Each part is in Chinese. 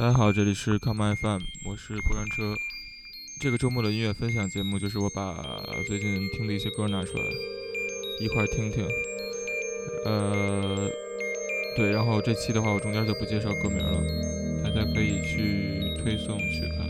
大家好，这里是 Come FM，我是过山车。这个周末的音乐分享节目，就是我把最近听的一些歌拿出来，一块听听。呃，对，然后这期的话，我中间就不介绍歌名了，大家可以去推送去看。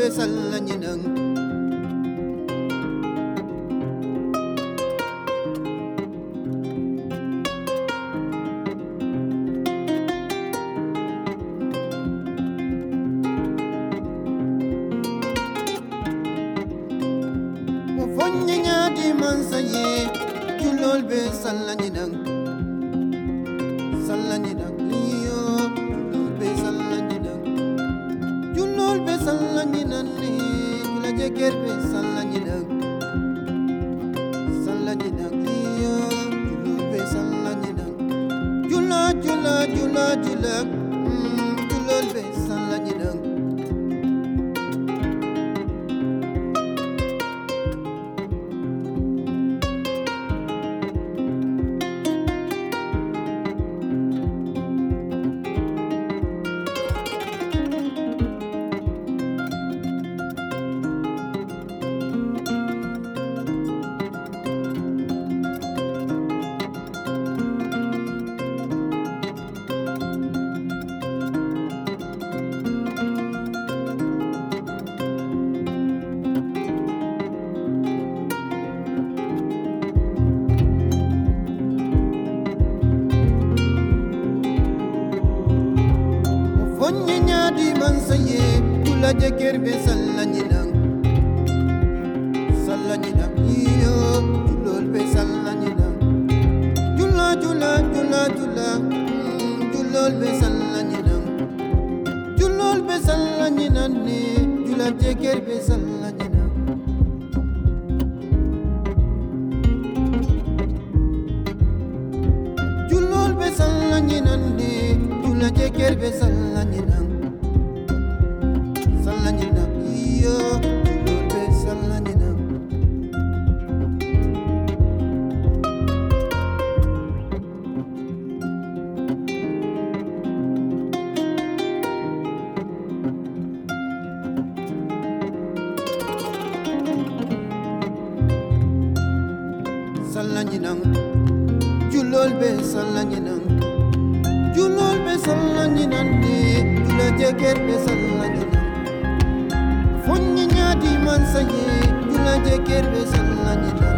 besa la Salanina Salanina, yeah jeger be sallani fonni nyaadi man sañi dina jeger be sallani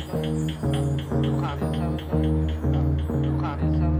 Bukhari 7. Bukhari 7.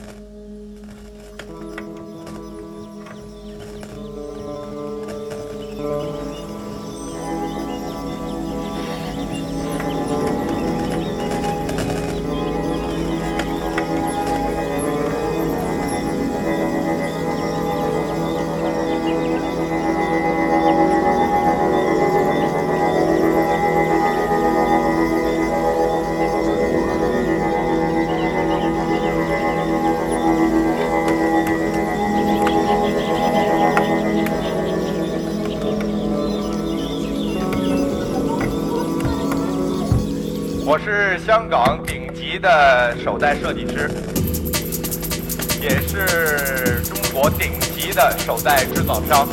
的手袋制造商，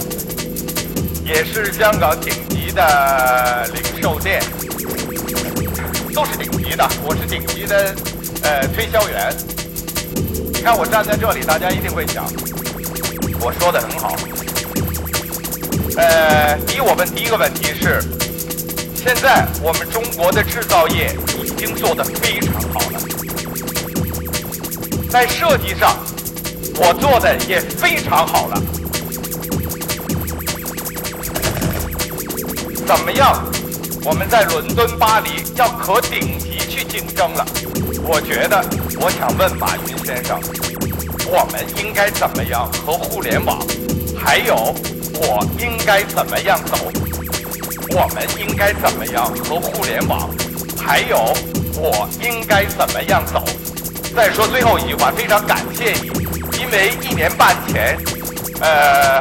也是香港顶级的零售店，都是顶级的。我是顶级的呃推销员。你看我站在这里，大家一定会想，我说的很好。呃，第一，我问第一个问题是。现在我们中国的制造业已经做得非常好了，在设计上，我做的也非常好了。怎么样？我们在伦敦、巴黎要可顶级去竞争了。我觉得，我想问马云先生，我们应该怎么样和互联网？还有，我应该怎么样走？我们应该怎么样和互联网？还有，我应该怎么样走？再说最后一句话，非常感谢你，因为一年半前，呃，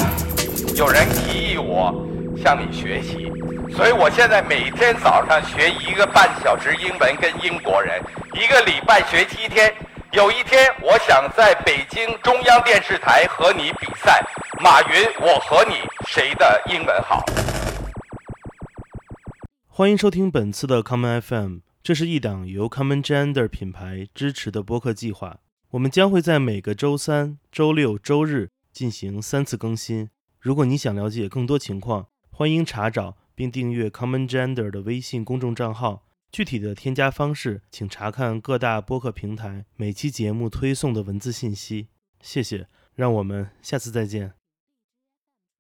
有人提议我向你学习，所以我现在每天早上学一个半小时英文跟英国人，一个礼拜学七天。有一天，我想在北京中央电视台和你比赛，马云，我和你谁的英文好？欢迎收听本次的 Common FM，这是一档由 Common Gender 品牌支持的播客计划。我们将会在每个周三、周六、周日进行三次更新。如果你想了解更多情况，欢迎查找并订阅 Common Gender 的微信公众账号。具体的添加方式，请查看各大播客平台每期节目推送的文字信息。谢谢，让我们下次再见。